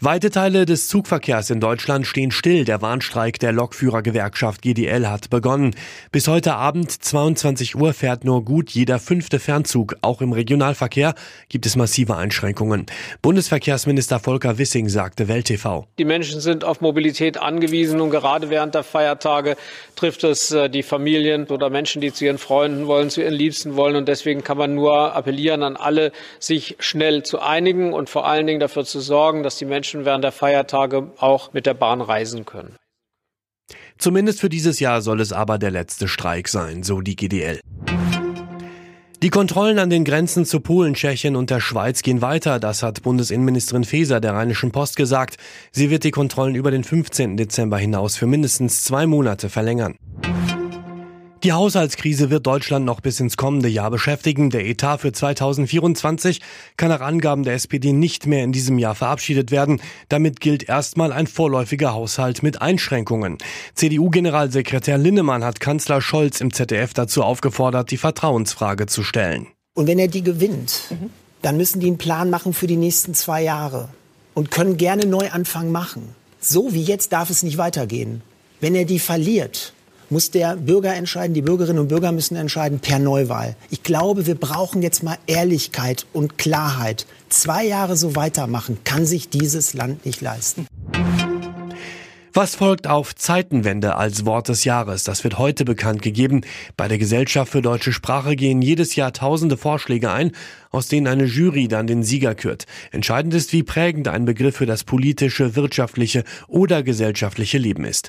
Weite Teile des Zugverkehrs in Deutschland stehen still. Der Warnstreik der Lokführergewerkschaft GDL hat begonnen. Bis heute Abend 22 Uhr fährt nur gut jeder fünfte Fernzug. Auch im Regionalverkehr gibt es massive Einschränkungen. Bundesverkehrsminister Volker Wissing sagte Welt TV. Die Menschen sind auf Mobilität angewiesen und gerade während der Feiertage trifft es äh, die Familien oder Menschen, die zu ihren Freunden wollen, zu ihren Liebsten wollen. Und deswegen kann man nur appellieren an alle, sich schnell zu einigen und vor allen Dingen dafür zu sorgen, dass die Menschen Menschen während der Feiertage auch mit der Bahn reisen können. Zumindest für dieses Jahr soll es aber der letzte Streik sein, so die GDL. Die Kontrollen an den Grenzen zu Polen, Tschechien und der Schweiz gehen weiter. Das hat Bundesinnenministerin Faeser der Rheinischen Post gesagt. Sie wird die Kontrollen über den 15. Dezember hinaus für mindestens zwei Monate verlängern. Die Haushaltskrise wird Deutschland noch bis ins kommende Jahr beschäftigen. Der Etat für 2024 kann nach Angaben der SPD nicht mehr in diesem Jahr verabschiedet werden. Damit gilt erstmal ein vorläufiger Haushalt mit Einschränkungen. CDU-Generalsekretär Linnemann hat Kanzler Scholz im ZDF dazu aufgefordert, die Vertrauensfrage zu stellen. Und wenn er die gewinnt, dann müssen die einen Plan machen für die nächsten zwei Jahre und können gerne Neuanfang machen. So wie jetzt darf es nicht weitergehen. Wenn er die verliert, muss der Bürger entscheiden, die Bürgerinnen und Bürger müssen entscheiden per Neuwahl. Ich glaube, wir brauchen jetzt mal Ehrlichkeit und Klarheit. Zwei Jahre so weitermachen kann sich dieses Land nicht leisten. Was folgt auf Zeitenwende als Wort des Jahres? Das wird heute bekannt gegeben. Bei der Gesellschaft für deutsche Sprache gehen jedes Jahr tausende Vorschläge ein, aus denen eine Jury dann den Sieger kürt. Entscheidend ist, wie prägend ein Begriff für das politische, wirtschaftliche oder gesellschaftliche Leben ist.